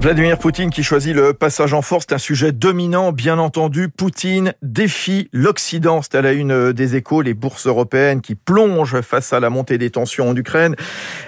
Vladimir Poutine qui choisit le passage en force, c'est un sujet dominant, bien entendu. Poutine défie l'Occident. C'est à la une des échos, les bourses européennes qui plongent face à la montée des tensions en Ukraine.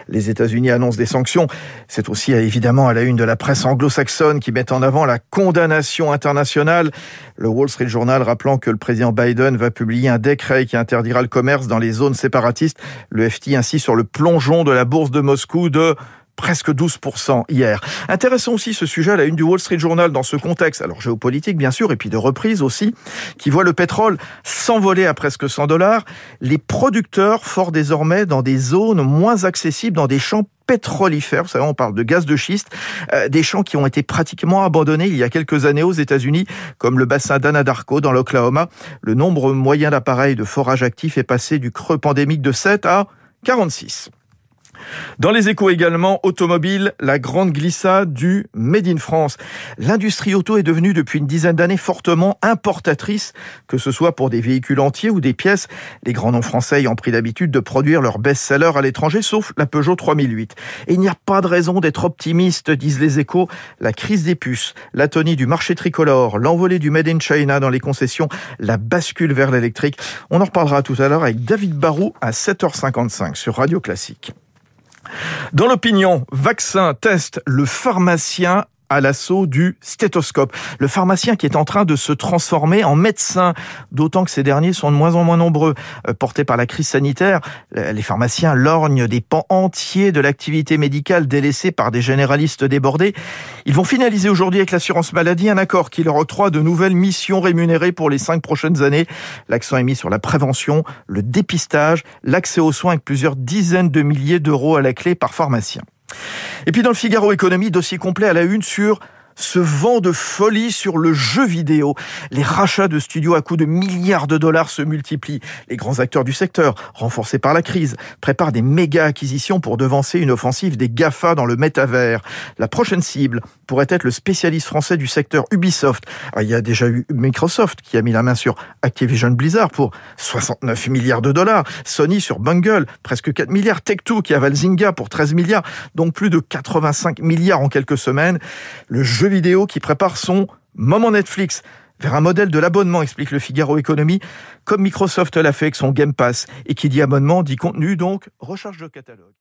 Les États-Unis annoncent des sanctions. C'est aussi évidemment à la une de la presse anglo-saxonne qui met en avant la condamnation internationale. Le Wall Street Journal rappelant que le président Biden va publier un décret qui interdira le commerce dans les zones séparatistes. Le FT ainsi sur le plongeon de la bourse de Moscou de presque 12% hier. Intéressant aussi ce sujet à la une du Wall Street Journal dans ce contexte, alors géopolitique bien sûr, et puis de reprise aussi, qui voit le pétrole s'envoler à presque 100 dollars. Les producteurs forent désormais dans des zones moins accessibles, dans des champs pétrolifères, vous savez, on parle de gaz de schiste, euh, des champs qui ont été pratiquement abandonnés il y a quelques années aux États-Unis, comme le bassin d'Anadarko dans l'Oklahoma. Le nombre moyen d'appareils de forage actifs est passé du creux pandémique de 7 à 46. Dans les échos également, automobile, la grande glissade du Made in France. L'industrie auto est devenue depuis une dizaine d'années fortement importatrice, que ce soit pour des véhicules entiers ou des pièces. Les grands noms français ont pris l'habitude de produire leurs best-sellers à l'étranger, sauf la Peugeot 3008. Et il n'y a pas de raison d'être optimiste, disent les échos. La crise des puces, l'atonie du marché tricolore, l'envolée du Made in China dans les concessions, la bascule vers l'électrique. On en reparlera tout à l'heure avec David Barou à 7h55 sur Radio Classique. Dans l'opinion, vaccin, test, le pharmacien à l'assaut du stéthoscope. Le pharmacien qui est en train de se transformer en médecin, d'autant que ces derniers sont de moins en moins nombreux. Euh, portés par la crise sanitaire, les pharmaciens lorgnent des pans entiers de l'activité médicale délaissée par des généralistes débordés. Ils vont finaliser aujourd'hui avec l'assurance maladie un accord qui leur octroie de nouvelles missions rémunérées pour les cinq prochaines années. L'accent est mis sur la prévention, le dépistage, l'accès aux soins avec plusieurs dizaines de milliers d'euros à la clé par pharmacien. Et puis dans le Figaro Économie, dossier complet à la une sur ce vent de folie sur le jeu vidéo. Les rachats de studios à coût de milliards de dollars se multiplient. Les grands acteurs du secteur, renforcés par la crise, préparent des méga acquisitions pour devancer une offensive des GAFA dans le métavers. La prochaine cible pourrait être le spécialiste français du secteur Ubisoft. Ah, il y a déjà eu Microsoft qui a mis la main sur Activision Blizzard pour 69 milliards de dollars. Sony sur Bungle, presque 4 milliards. Tech2 qui avale Zynga pour 13 milliards. Donc plus de 85 milliards en quelques semaines. Le vidéo qui prépare son moment Netflix vers un modèle de l'abonnement, explique le Figaro Économie, comme Microsoft l'a fait avec son Game Pass. Et qui dit abonnement dit contenu, donc recharge de catalogue.